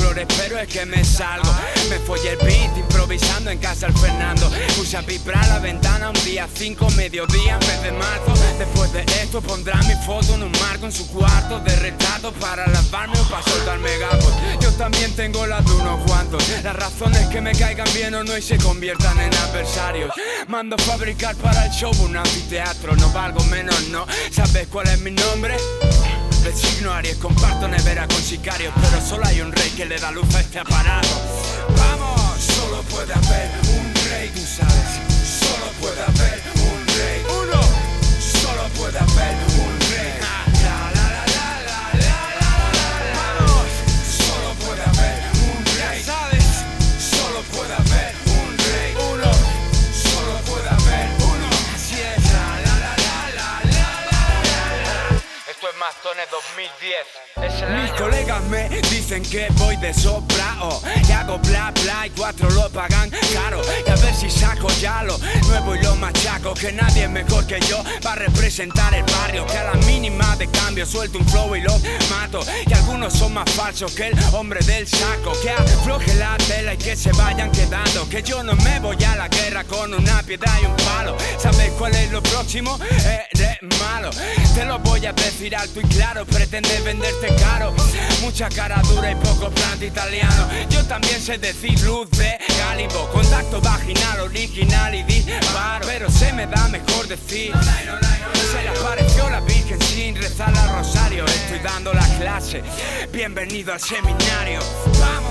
errores, pero es que me salgo. Me follé el beat improvisando en casa el Fernando. Puse a vibrar la ventana un día 5, mediodía, mes de marzo. Después de esto pondrá mi foto en un marco en su cuarto de retrato para lavarme o para soltarme gafos. Yo también tengo las de unos cuantos. Las razones que me caigan bien o no y se conviertan en adversarios. Mando fabricar para el show un anfiteatro. No valgo menos, no. ¿Sabes cuál es mi nombre? El signo Aries, comparto nevera con sicarios, pero solo hay un rey que le da luz a este aparato. Vamos, solo puede haber un rey, tú sabes. Solo puede haber un rey. Uno, solo puede haber Mastones 2010. Mis colegas me dicen que voy de sobrao y hago bla bla y cuatro lo pagan caro. Y a ver si saco ya lo nuevo y lo machaco. Que nadie mejor que yo para representar el barrio. Que a la mínima de cambio suelto un flow y lo mato. Y algunos son más falsos que el hombre del saco. Que afloje la tela y que se vayan quedando. Que yo no me voy a la guerra con una piedra y un palo. ¿Sabes cuál es lo próximo? Eh, malo. Te lo voy a decir alto y claro Pretende venderte caro. Mucha cara dura y poco planta italiano. Yo también sé decir luz de cálibo Contacto vaginal original y disparo. Pero se me da mejor decir Se le apareció la virgen sin rezar al rosario. Estoy dando la clase. Bienvenido al seminario. Vamos,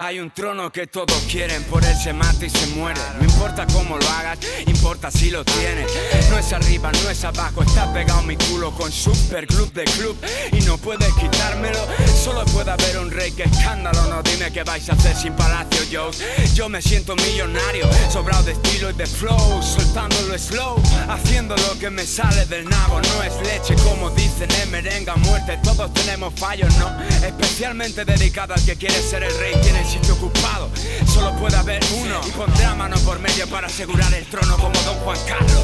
Hay un trono que todos quieren, por él se mata y se muere. No importa cómo lo hagas, importa si lo tienes. No es arriba, no es abajo, está pegado mi culo con super club de club y no puedes quitármelo. Solo puede haber un rey que escándalo, no dime qué vais a hacer sin Palacio Joe's. Yo me siento millonario, sobrado de estilo y de flow, soltándolo slow, haciendo lo que me sale del nabo. No es leche como en merenga muerte, todos tenemos fallos, ¿no? Especialmente dedicado al que quiere ser el rey, tiene el sitio ocupado. Solo puede haber uno y pondrá mano por medio para asegurar el trono como Don Juan Carlos.